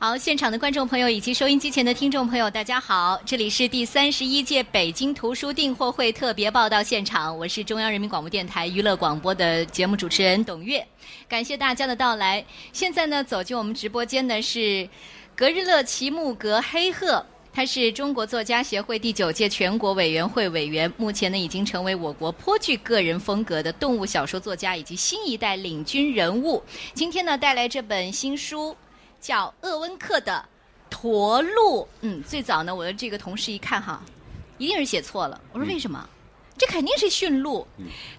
好，现场的观众朋友以及收音机前的听众朋友，大家好，这里是第三十一届北京图书订货会特别报道现场，我是中央人民广播电台娱乐广播的节目主持人董月，感谢大家的到来。现在呢，走进我们直播间的是格日乐齐木格黑鹤，他是中国作家协会第九届全国委员会委员，目前呢已经成为我国颇具个人风格的动物小说作家以及新一代领军人物。今天呢，带来这本新书。叫鄂温克的驼鹿，嗯，最早呢，我的这个同事一看哈，一定是写错了。我说为什么？这肯定是驯鹿。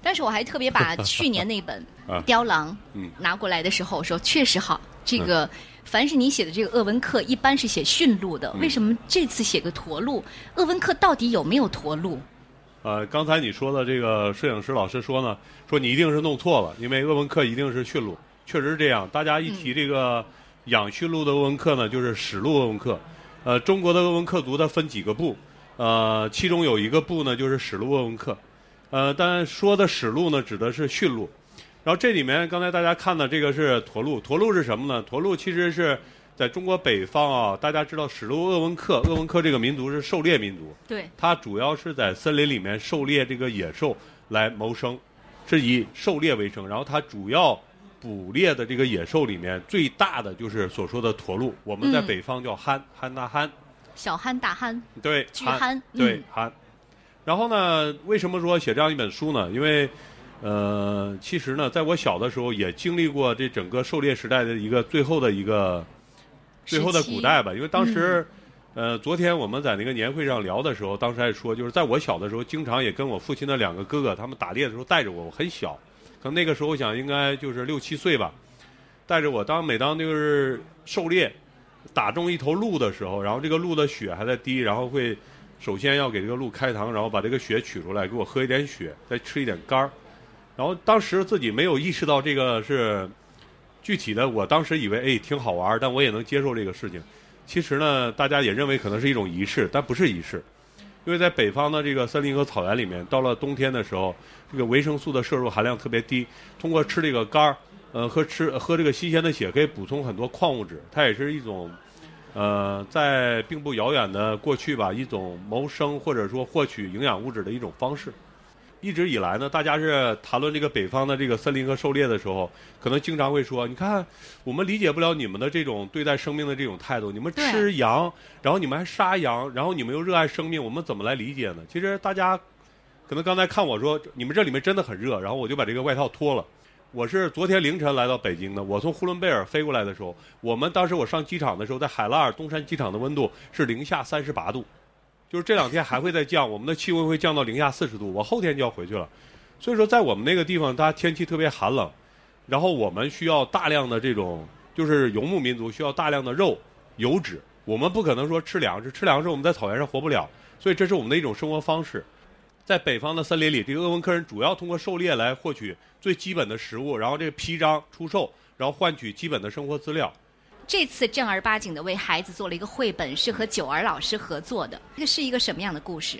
但是我还特别把 去年那本《雕狼》拿过来的时候说，确实好。这个凡是你写的这个鄂温克，一般是写驯鹿的，为什么这次写个驼鹿？鄂温克到底有没有驼鹿？呃，刚才你说的这个摄影师老师说呢，说你一定是弄错了，因为鄂温克一定是驯鹿，确实是这样。大家一提这个。养驯鹿的鄂温克呢，就是史鹿鄂温克。呃，中国的鄂温克族它分几个部，呃，其中有一个部呢就是史鹿鄂温克。呃，但说的史鹿呢指的是驯鹿。然后这里面刚才大家看的这个是驼鹿，驼鹿是什么呢？驼鹿其实是在中国北方啊，大家知道史鹿鄂温克，鄂温克这个民族是狩猎民族。对。它主要是在森林里面狩猎这个野兽来谋生，是以狩猎为生。然后它主要。捕猎的这个野兽里面最大的就是所说的驼鹿，我们在北方叫憨憨大憨，小憨大憨，对，巨憨，对憨。然后呢，为什么说写这样一本书呢？因为，呃，其实呢，在我小的时候也经历过这整个狩猎时代的一个最后的一个最后的古代吧。因为当时，呃，昨天我们在那个年会上聊的时候，当时还说，就是在我小的时候，经常也跟我父亲的两个哥哥他们打猎的时候带着我，我很小。可能那个时候我想应该就是六七岁吧，带着我当每当就是狩猎，打中一头鹿的时候，然后这个鹿的血还在滴，然后会首先要给这个鹿开膛，然后把这个血取出来，给我喝一点血，再吃一点肝儿。然后当时自己没有意识到这个是具体的，我当时以为哎挺好玩，但我也能接受这个事情。其实呢，大家也认为可能是一种仪式，但不是仪式。因为在北方的这个森林和草原里面，到了冬天的时候，这个维生素的摄入含量特别低。通过吃这个肝儿，呃，和吃喝这个新鲜的血，可以补充很多矿物质。它也是一种，呃，在并不遥远的过去吧，一种谋生或者说获取营养物质的一种方式。一直以来呢，大家是谈论这个北方的这个森林和狩猎的时候，可能经常会说：“你看，我们理解不了你们的这种对待生命的这种态度。你们吃羊，然后你们还杀羊，然后你们又热爱生命，我们怎么来理解呢？”其实大家可能刚才看我说，你们这里面真的很热，然后我就把这个外套脱了。我是昨天凌晨来到北京的，我从呼伦贝尔飞过来的时候，我们当时我上机场的时候，在海拉尔东山机场的温度是零下三十八度。就是这两天还会再降，我们的气温会降到零下四十度。我后天就要回去了，所以说在我们那个地方，它天气特别寒冷，然后我们需要大量的这种，就是游牧民族需要大量的肉、油脂。我们不可能说吃粮食，吃粮食我们在草原上活不了，所以这是我们的一种生活方式。在北方的森林里，这个鄂温克人主要通过狩猎来获取最基本的食物，然后这个披张出售，然后换取基本的生活资料。这次正儿八经的为孩子做了一个绘本，是和九儿老师合作的。这是一个什么样的故事？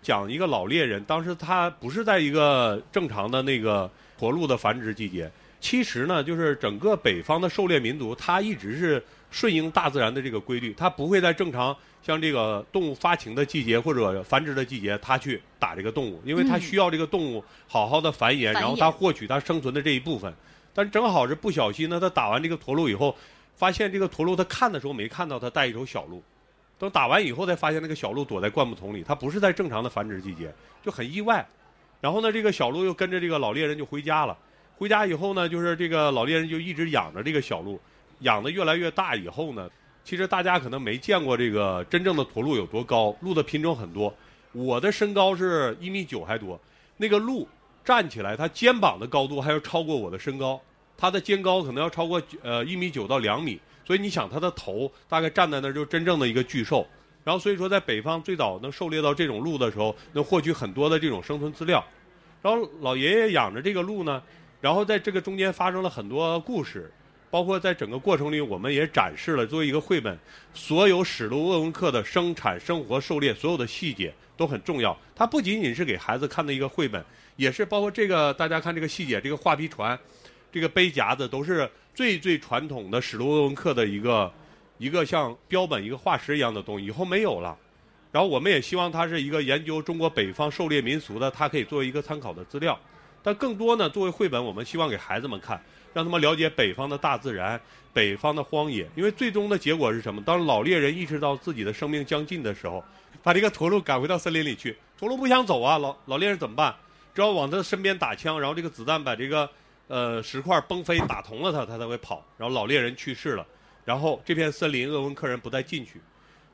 讲一个老猎人，当时他不是在一个正常的那个驼鹿的繁殖季节。其实呢，就是整个北方的狩猎民族，他一直是顺应大自然的这个规律，他不会在正常像这个动物发情的季节或者繁殖的季节，他去打这个动物，因为他需要这个动物好好的繁衍，然后他获取他生存的这一部分。但正好是不小心呢，他打完这个驼鹿以后。发现这个驼鹿，他看的时候没看到他带一头小鹿，等打完以后才发现那个小鹿躲在灌木丛里，它不是在正常的繁殖季节，就很意外。然后呢，这个小鹿又跟着这个老猎人就回家了。回家以后呢，就是这个老猎人就一直养着这个小鹿，养的越来越大以后呢，其实大家可能没见过这个真正的驼鹿有多高，鹿的品种很多。我的身高是一米九还多，那个鹿站起来，它肩膀的高度还要超过我的身高。它的肩高可能要超过呃一米九到两米，所以你想它的头大概站在那儿就真正的一个巨兽。然后所以说在北方最早能狩猎到这种鹿的时候，能获取很多的这种生存资料。然后老爷爷养着这个鹿呢，然后在这个中间发生了很多故事，包括在整个过程里我们也展示了作为一个绘本，所有史路鄂温克的生产、生活、狩猎所有的细节都很重要。它不仅仅是给孩子看的一个绘本，也是包括这个大家看这个细节，这个画皮船。这个杯夹子都是最最传统的史洛文克的一个一个像标本、一个化石一样的东西，以后没有了。然后我们也希望它是一个研究中国北方狩猎民俗的，它可以作为一个参考的资料。但更多呢，作为绘本，我们希望给孩子们看，让他们了解北方的大自然、北方的荒野。因为最终的结果是什么？当老猎人意识到自己的生命将近的时候，把这个驼鹿赶回到森林里去，驼鹿不想走啊，老老猎人怎么办？只要往他身边打枪，然后这个子弹把这个呃石块崩飞，打疼了他，他才会跑。然后老猎人去世了，然后这片森林鄂温克人不再进去。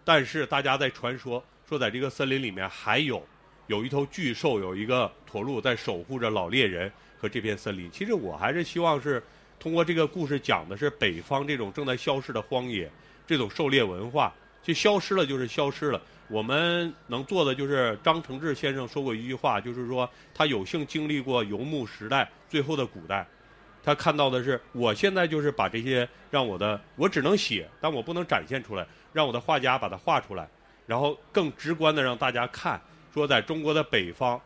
但是大家在传说说，在这个森林里面还有。有一头巨兽，有一个驼鹿在守护着老猎人和这片森林。其实我还是希望是通过这个故事讲的是北方这种正在消失的荒野，这种狩猎文化就消失了，就是消失了。我们能做的就是张承志先生说过一句话，就是说他有幸经历过游牧时代最后的古代，他看到的是我现在就是把这些让我的我只能写，但我不能展现出来，让我的画家把它画出来，然后更直观的让大家看。说在中国的北方，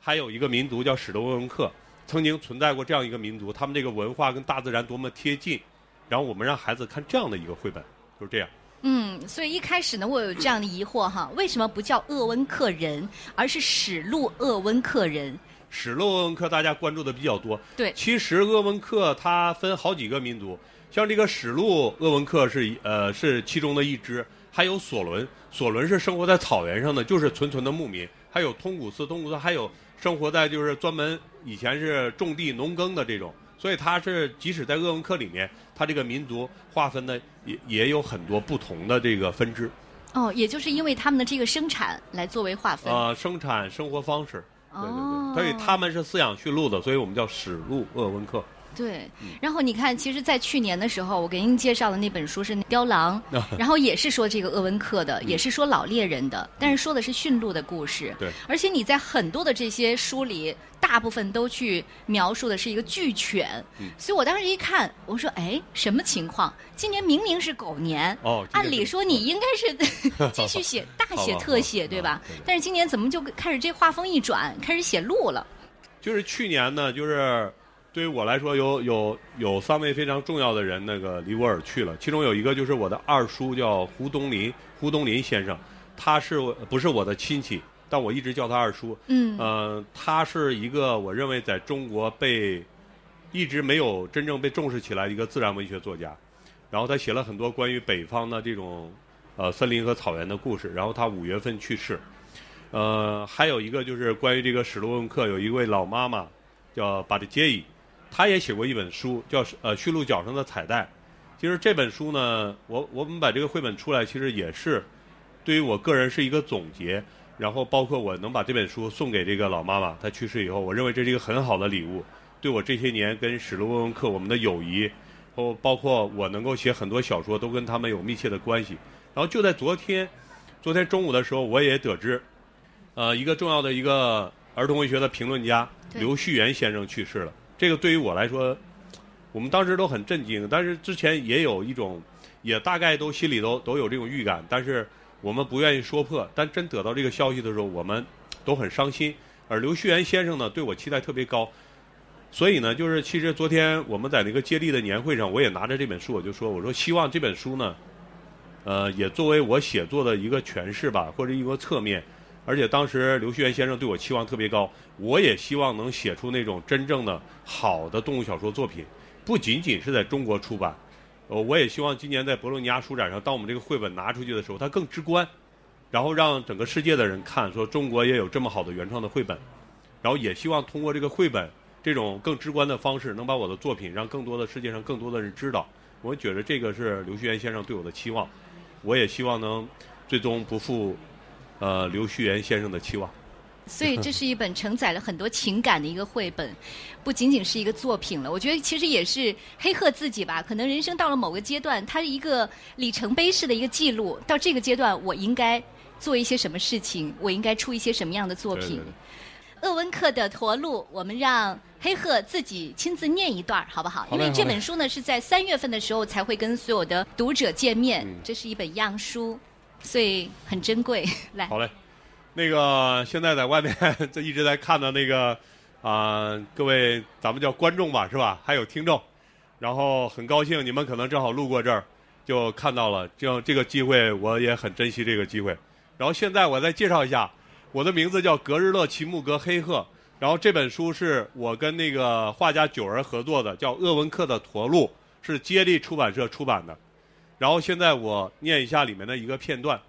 还有一个民族叫史德文克，曾经存在过这样一个民族，他们这个文化跟大自然多么贴近。然后我们让孩子看这样的一个绘本，就是这样。嗯，所以一开始呢，我有这样的疑惑哈，为什么不叫鄂温克人，而是史路鄂温克人？史路鄂温克大家关注的比较多。对，其实鄂温克它分好几个民族，像这个史路鄂温克是呃是其中的一支。还有索伦，索伦是生活在草原上的，就是纯纯的牧民。还有通古斯，通古斯还有生活在就是专门以前是种地农耕的这种。所以它是即使在鄂温克里面，它这个民族划分的也也有很多不同的这个分支。哦，也就是因为他们的这个生产来作为划分。呃，生产生活方式，对对对，所以他们是饲养驯鹿的，所以我们叫史鹿鄂温克。对，然后你看，其实，在去年的时候，我给您介绍的那本书是《雕狼 》，然后也是说这个鄂温克的，也是说老猎人的，但是说的是驯鹿的故事。对，而且你在很多的这些书里，大部分都去描述的是一个巨犬。嗯，所以我当时一看，我说：“哎，什么情况？今年明明是狗年，哦，按理说你应该是 继续写大写特写，对吧？但是今年怎么就开始这画风一转，开始写鹿了？就是去年呢，就是。对于我来说，有有有三位非常重要的人，那个离我而去了。其中有一个就是我的二叔，叫胡东林，胡东林先生，他是不是我的亲戚？但我一直叫他二叔。嗯。呃，他是一个我认为在中国被一直没有真正被重视起来的一个自然文学作家。然后他写了很多关于北方的这种呃森林和草原的故事。然后他五月份去世。呃，还有一个就是关于这个史洛文克，有一位老妈妈叫巴德杰伊。他也写过一本书，叫《呃驯鹿角上的彩带》。其实这本书呢，我我们把这个绘本出来，其实也是对于我个人是一个总结。然后包括我能把这本书送给这个老妈妈，她去世以后，我认为这是一个很好的礼物，对我这些年跟史卢文克我们的友谊，或包括我能够写很多小说，都跟他们有密切的关系。然后就在昨天，昨天中午的时候，我也得知，呃，一个重要的一个儿童文学的评论家刘旭元先生去世了。这个对于我来说，我们当时都很震惊。但是之前也有一种，也大概都心里都都有这种预感，但是我们不愿意说破。但真得到这个消息的时候，我们都很伤心。而刘旭元先生呢，对我期待特别高。所以呢，就是其实昨天我们在那个接力的年会上，我也拿着这本书，我就说，我说希望这本书呢，呃，也作为我写作的一个诠释吧，或者一个侧面。而且当时刘旭元先生对我期望特别高，我也希望能写出那种真正的好的动物小说作品，不仅仅是在中国出版。呃，我也希望今年在博洛尼亚书展上，当我们这个绘本拿出去的时候，它更直观，然后让整个世界的人看，说中国也有这么好的原创的绘本。然后也希望通过这个绘本这种更直观的方式，能把我的作品让更多的世界上更多的人知道。我觉得这个是刘旭元先生对我的期望，我也希望能最终不负。呃，刘旭元先生的期望。所以这是一本承载了很多情感的一个绘本，不仅仅是一个作品了。我觉得其实也是黑鹤自己吧，可能人生到了某个阶段，它是一个里程碑式的一个记录。到这个阶段，我应该做一些什么事情？我应该出一些什么样的作品？鄂温克的驼鹿，我们让黑鹤自己亲自念一段，好不好？因为这本书呢是在三月份的时候才会跟所有的读者见面，这是一本样书。所以很珍贵，来。好嘞，那个现在在外面 这一直在看的那个啊，各位咱们叫观众吧，是吧？还有听众，然后很高兴你们可能正好路过这儿，就看到了，这样这个机会我也很珍惜这个机会。然后现在我再介绍一下，我的名字叫格日乐齐木格黑鹤。然后这本书是我跟那个画家九儿合作的，叫《鄂温克的驼鹿》，是接力出版社出版的。然后现在我念一下里面的一个片段：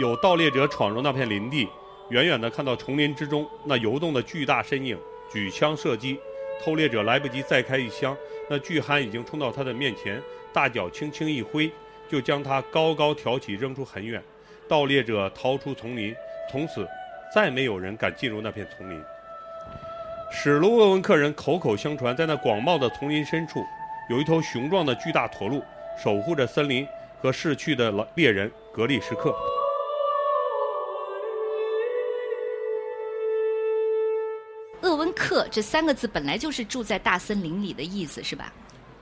有盗猎者闯入那片林地，远远的看到丛林之中那游动的巨大身影，举枪射击。偷猎者来不及再开一枪，那巨憨已经冲到他的面前，大脚轻轻一挥，就将他高高挑起，扔出很远。盗猎者逃出丛林，从此。再没有人敢进入那片丛林。史卢厄文克人口口相传，在那广袤的丛林深处，有一头雄壮的巨大驼鹿，守护着森林和逝去的猎人格利什克。鄂温克这三个字本来就是住在大森林里的意思，是吧？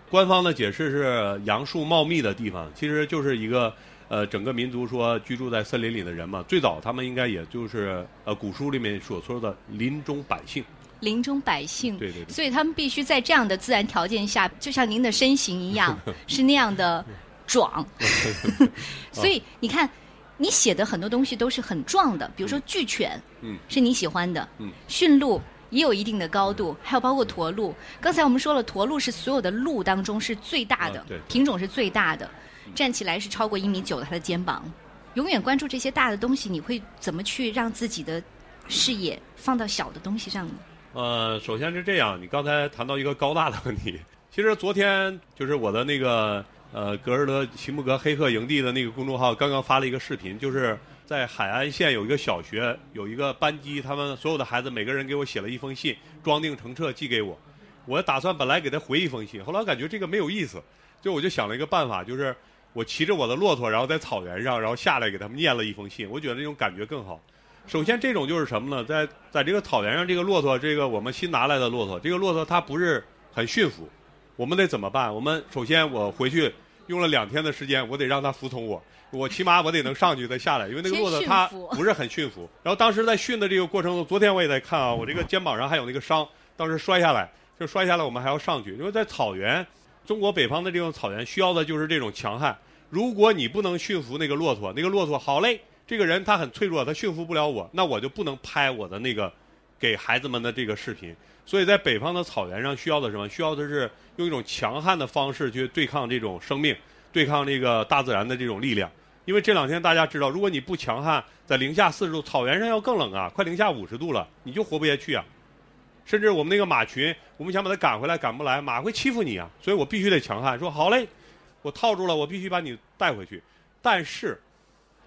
官方的解释是杨树茂密的地方，其实就是一个。呃，整个民族说居住在森林里的人嘛，最早他们应该也就是呃古书里面所说的林中百姓。林中百姓，对对对。所以他们必须在这样的自然条件下，就像您的身形一样，是那样的壮。所以你看，你写的很多东西都是很壮的，比如说巨犬，嗯，是你喜欢的，嗯，驯鹿也有一定的高度，还有包括驼鹿。刚才我们说了，驼鹿是所有的鹿当中是最大的，品种是最大的。站起来是超过一米九的它的肩膀，永远关注这些大的东西，你会怎么去让自己的视野放到小的东西上呢？呃，首先是这样，你刚才谈到一个高大的问题，其实昨天就是我的那个呃格尔德齐木格黑客营地的那个公众号刚刚发了一个视频，就是在海安县有一个小学有一个班级，他们所有的孩子每个人给我写了一封信，装订成册寄给我，我打算本来给他回一封信，后来感觉这个没有意思，就我就想了一个办法，就是。我骑着我的骆驼，然后在草原上，然后下来给他们念了一封信。我觉得那种感觉更好。首先，这种就是什么呢？在在这个草原上，这个骆驼，这个我们新拿来的骆驼，这个骆驼它不是很驯服。我们得怎么办？我们首先我回去用了两天的时间，我得让它服从我。我起码我得能上去再下来，因为那个骆驼它不是很驯服。然后当时在训的这个过程中，昨天我也在看啊，我这个肩膀上还有那个伤，当时摔下来就摔下来，我们还要上去，因为在草原。中国北方的这种草原需要的就是这种强悍。如果你不能驯服那个骆驼，那个骆驼好嘞，这个人他很脆弱，他驯服不了我，那我就不能拍我的那个给孩子们的这个视频。所以在北方的草原上需要的什么？需要的是用一种强悍的方式去对抗这种生命，对抗这个大自然的这种力量。因为这两天大家知道，如果你不强悍，在零下四十度，草原上要更冷啊，快零下五十度了，你就活不下去啊。甚至我们那个马群，我们想把它赶回来，赶不来，马会欺负你啊。所以我必须得强悍，说好嘞，我套住了，我必须把你带回去。但是，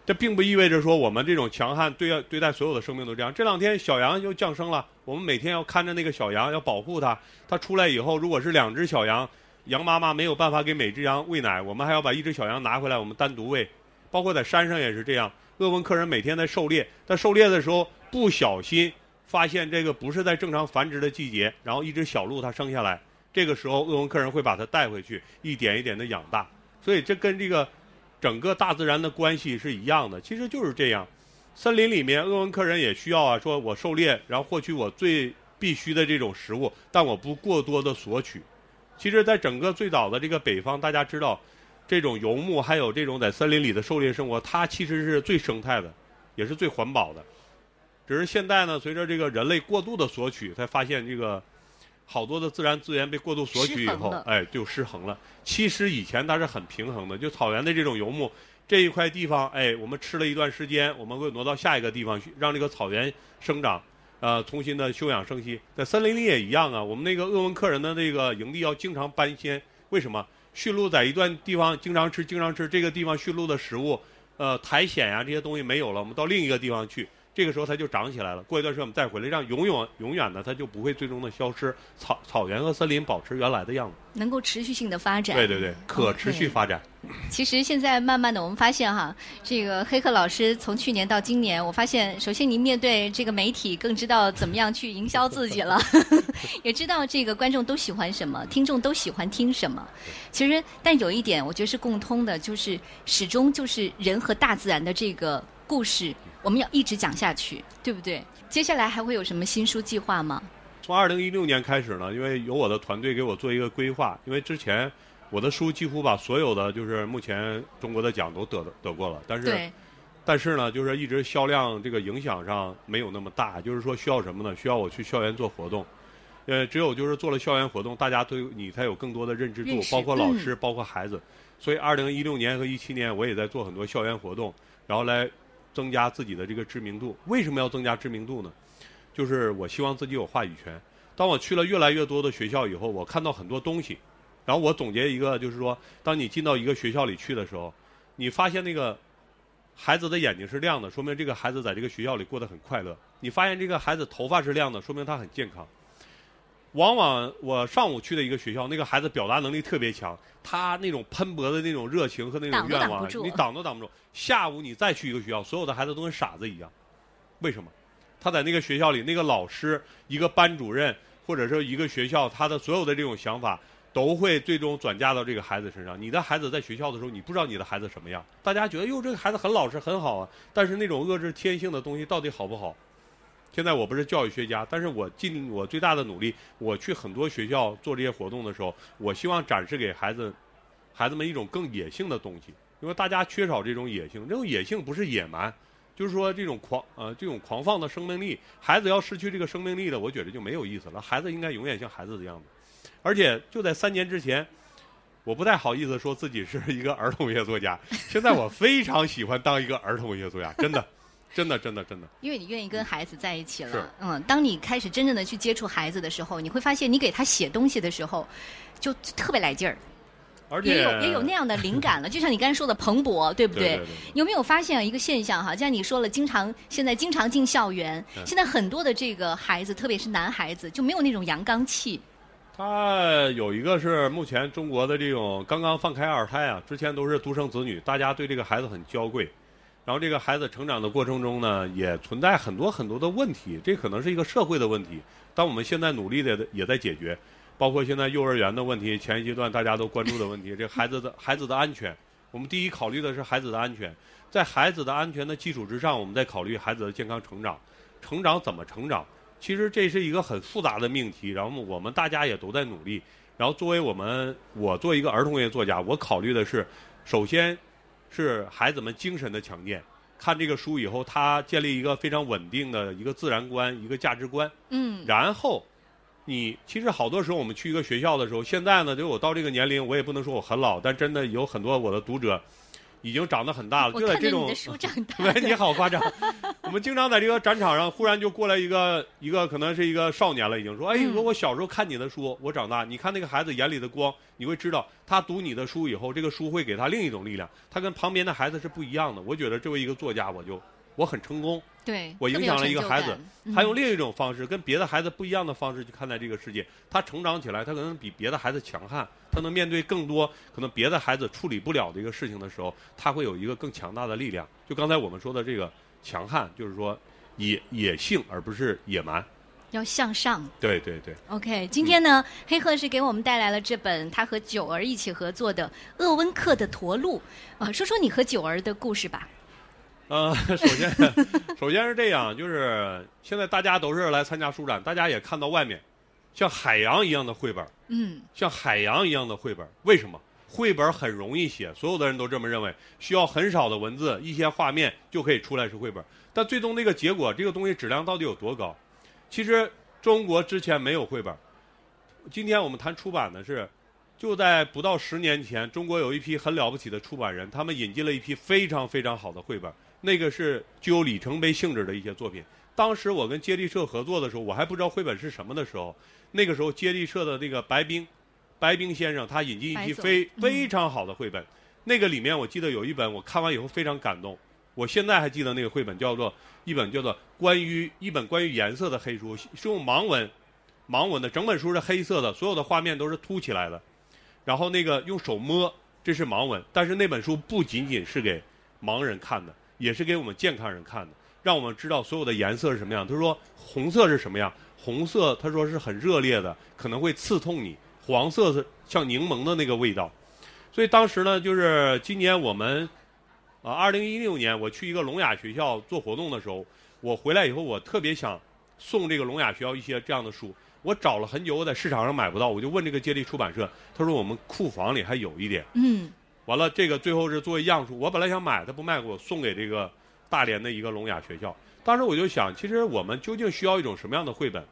这并不意味着说我们这种强悍对对待所有的生命都这样。这两天小羊又降生了，我们每天要看着那个小羊，要保护它。它出来以后，如果是两只小羊，羊妈妈没有办法给每只羊喂奶，我们还要把一只小羊拿回来，我们单独喂。包括在山上也是这样。鄂温克人每天在狩猎，在狩猎的时候不小心。发现这个不是在正常繁殖的季节，然后一只小鹿它生下来，这个时候鄂温克人会把它带回去，一点一点的养大。所以这跟这个整个大自然的关系是一样的，其实就是这样。森林里面鄂温克人也需要啊，说我狩猎，然后获取我最必须的这种食物，但我不过多的索取。其实，在整个最早的这个北方，大家知道，这种游牧还有这种在森林里的狩猎生活，它其实是最生态的，也是最环保的。只是现在呢，随着这个人类过度的索取，才发现这个好多的自然资源被过度索取以后，哎，就失衡了。其实以前它是很平衡的，就草原的这种游牧，这一块地方，哎，我们吃了一段时间，我们会挪到下一个地方去，让这个草原生长，呃，重新的休养生息。在森林里也一样啊，我们那个鄂温克人的那个营地要经常搬迁，为什么？驯鹿在一段地方经常吃，经常吃这个地方驯鹿的食物，呃，苔藓呀这些东西没有了，我们到另一个地方去。这个时候它就长起来了。过一段时间我们再回来，让永远永远的它就不会最终的消失。草草原和森林保持原来的样子，能够持续性的发展。对对对，可持续发展。其实现在慢慢的我们发现哈，这个黑客老师从去年到今年，我发现首先您面对这个媒体更知道怎么样去营销自己了，也知道这个观众都喜欢什么，听众都喜欢听什么。其实但有一点我觉得是共通的，就是始终就是人和大自然的这个故事。我们要一直讲下去，对不对？接下来还会有什么新书计划吗？从二零一六年开始呢，因为有我的团队给我做一个规划，因为之前我的书几乎把所有的就是目前中国的奖都得得过了，但是，但是呢，就是一直销量这个影响上没有那么大，就是说需要什么呢？需要我去校园做活动，呃，只有就是做了校园活动，大家对你才有更多的认知度包括老嗯师，包括孩子。所以，二零一六年和一七年，我也在做很多校园活动，然后来增加自己的这个知名度。为什么要增加知名度呢？就是我希望自己有话语权。当我去了越来越多的学校以后，我看到很多东西，然后我总结一个，就是说，当你进到一个学校里去的时候，你发现那个孩子的眼睛是亮的，说明这个孩子在这个学校里过得很快乐。你发现这个孩子头发是亮的，说明他很健康。往往我上午去的一个学校，那个孩子表达能力特别强，他那种喷薄的那种热情和那种愿望你挡都挡不住。下午你再去一个学校，所有的孩子都跟傻子一样，为什么？他在那个学校里，那个老师、一个班主任或者说一个学校，他的所有的这种想法都会最终转嫁到这个孩子身上。你的孩子在学校的时候，你不知道你的孩子什么样，大家觉得哟这个孩子很老实很好啊，但是那种遏制天性的东西到底好不好？现在我不是教育学家，但是我尽我最大的努力，我去很多学校做这些活动的时候，我希望展示给孩子孩子们一种更野性的东西，因为大家缺少这种野性，这种野性不是野蛮，就是说这种狂呃这种狂放的生命力，孩子要失去这个生命力了，我觉得就没有意思了。孩子应该永远像孩子的样子，而且就在三年之前，我不太好意思说自己是一个儿童文学作家，现在我非常喜欢当一个儿童文学作家，真的，真的，真的，真的。因为你愿意跟孩子在一起了。嗯，当你开始真正的去接触孩子的时候，你会发现你给他写东西的时候，就特别来劲儿，而且也有也有那样的灵感了。就像你刚才说的蓬勃，对不对对对你有没有发现一个现象哈？像你说了，经常现在经常进校园，嗯现在很多的这个孩子，特别是男孩子，就没有那种阳刚气。他有一个是目前中国的这种刚刚放开二胎啊，之前都是独生子女，大家对这个孩子很娇贵，然后这个孩子成长的过程中呢，也存在很多很多的问题，这可能是一个社会的问题，但我们现在努力的也在解决，包括现在幼儿园的问题，前一阶段大家都关注的问题，这孩子的孩子的安全，我们第一考虑的是孩子的安全，在孩子的安全的基础之上，我们再考虑孩子的健康成长，成长怎么成长？其实这是一个很复杂的命题，然后我们大家也都在努力。然后作为我们，我作为一个儿童文学作家，我考虑的是，首先是孩子们精神的强健。看这个书以后，他建立一个非常稳定的一个自然观、一个价值观。嗯，然后，你其实好多时候我们去一个学校的时候，现在呢，就我到这个年龄，我也不能说我很老，但真的有很多我的读者已经长得很大了，我就在这种 喂你。好夸张。我们经常在这个展场上，忽然就过来一个一个可能是一个少年了，已经说：“哎，嗯说我小时候看你的书，我长大，你看那个孩子眼里的光，你会知道，他读你的书以后，这个书会给他另一种力量，他跟旁边的孩子是不一样的。我觉得作为一个作家，我就我很成功，对，我影响了一个孩子他用另一种方式，跟别的孩子不一样的方式去看待这个世界。他成长起来，他可能比别的孩子强悍，他能面对更多可能别的孩子处理不了的一个事情的时候，他会有一个更强大的力量。就刚才我们说的这个强悍，就是说野野性，而不是野蛮。要向上。对对对，OK，今天呢，黑鹤是给我们带来了这本他和九儿一起合作的《鄂温克的驼鹿》啊、说说你和九儿的故事吧。呃，首先首先是这样，就是现在大家都是来参加书展，大家也看到外面像海洋一样的绘本。嗯，像海洋一样的绘本，为什么？绘本很容易写，所有的人都这么认为，需要很少的文字，一些画面就可以出来是绘本。但最终那个结果，这个东西质量到底有多高？其实中国之前没有绘本。今天我们谈出版的是，就在不到十年前，中国有一批很了不起的出版人，他们引进了一批非常非常好的绘本，那个是具有里程碑性质的一些作品。当时我跟接力社合作的时候，我还不知道绘本是什么的时候，那个时候接力社的那个白冰，白冰先生他引进一批非嗯非常好的绘本，那个里面我记得有一本我看完以后非常感动，我现在还记得那个绘本叫做一本叫做关于一本关于颜色的黑书，是用盲文，盲文的，整本书是黑色的，所有的画面都是凸起来的，然后那个用手摸，这是盲文，但是那本书不仅仅是给盲人看的，也是给我们健康人看的，让我们知道所有的颜色是什么样。他说红色是什么样？红色他说是很热烈的，可能会刺痛你；黄色是像柠檬的那个味道。所以当时呢，就是今年我们啊，二零一六年我去一个聋哑学校做活动的时候，我回来以后，我特别想送这个聋哑学校一些这样的书。我找了很久，我在市场上买不到，我就问这个接力出版社，他说我们库房里还有一点。嗯，完了，这个最后是作为样书，我本来想买，他不卖给我，送给这个大连的一个聋哑学校。当时我就想，其实我们究竟需要一种什么样的绘本？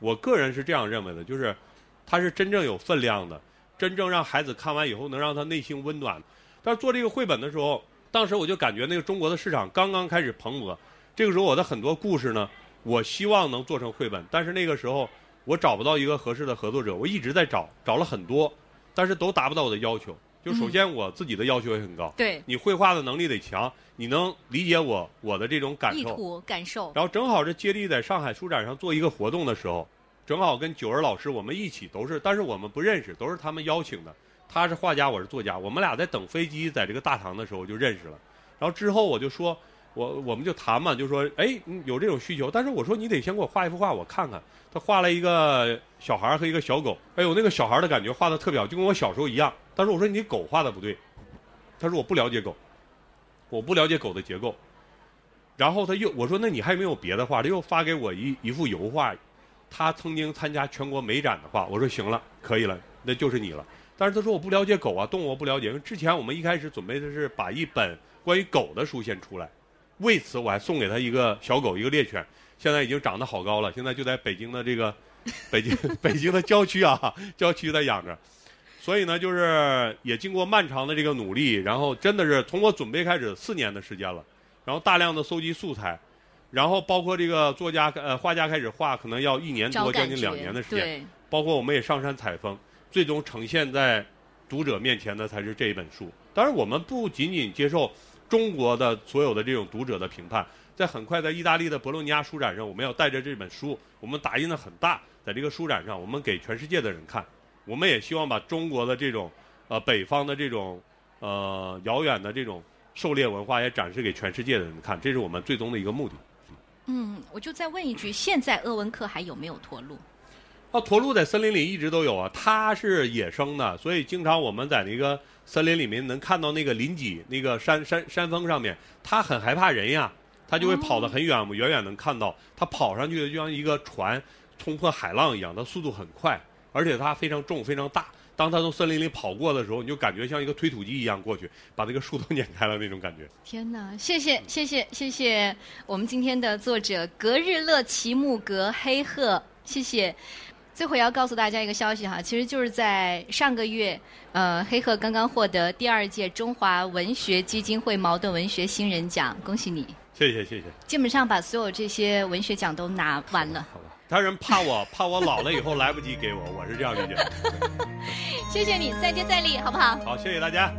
我个人是这样认为的，就是它是真正有分量的，真正让孩子看完以后能让他内心温暖。但是做这个绘本的时候，当时我就感觉那个中国的市场刚刚开始蓬勃，这个时候我的很多故事呢，我希望能做成绘本，但是那个时候我找不到一个合适的合作者，我一直在找，找了很多，但是都达不到我的要求。就首先我自己的要求也很高，对，你绘画的能力得强，你能理解我我的这种感意受。图感受。然后正好是接力在上海书展上做一个活动的时候，正好跟九儿老师我们一起都是，但是我们不认识，都是他们邀请的。他是画家，我是作家，我们俩在等飞机在这个大堂的时候就认识了。然后之后我就说，我我们就谈嘛，就说哎嗯有这种需求，但是我说你得先给我画一幅画我看看。他画了一个小孩儿和一个小狗，哎呦那个小孩儿的感觉画的特别好，就跟我小时候一样。但是我说你狗画的不对，他说我不了解狗，我不了解狗的结构。然后他又我说那你还有没有别的画？他又发给我一一幅油画，他曾经参加全国美展的画。我说行了，可以了，那就是你了。但是他说我不了解狗啊，动物我不了解。因为之前我们一开始准备的是把一本关于狗的书先出来，为此我还送给他一个小狗，一个猎犬，现在已经长得好高了，现在就在北京的这个北京 北京的郊区啊，郊区在养着。所以呢，就是也经过漫长的这个努力，然后真的是从我准备开始四年的时间了，然后大量的搜集素材，然后包括这个作家呃画家开始画，可能要一年多，将近两年的时间。包括我们也上山采风，最终呈现在读者面前的才是这一本书。当然，我们不仅仅接受中国的所有的这种读者的评判，在很快在意大利的博洛尼亚书展上，我们要带着这本书，我们打印的很大，在这个书展上，我们给全世界的人看。我们也希望把中国的这种呃北方的这种呃遥远的这种狩猎文化也展示给全世界的人看，这是我们最终的一个目的。嗯，我就再问一句，现在鄂温克还有没有驼鹿？啊，驼鹿在森林里一直都有啊，它是野生的，所以经常我们在那个森林里面能看到那个林脊那个山山山峰上面，它很害怕人呀，它就会跑得很远，我们远远能看到它跑上去的就像一个船冲破海浪一样，它速度很快，而且它非常重非常大。当它从森林里跑过的时候，你就感觉像一个推土机一样过去，把那个树都碾开了那种感觉。天哪！谢谢谢谢谢谢我们今天的作者格日乐齐木格黑鹤，谢谢。最后也要告诉大家一个消息哈，其实就是在上个月，呃，黑鹤刚刚获得第二届中华文学基金会茅盾文学新人奖，恭喜你！谢谢谢谢。基本上把所有这些文学奖都拿完了。好吧，他人怕我 怕我老了以后来不及给我，我是这样理解的。谢谢你，再接再厉，好不好？好，谢谢大家。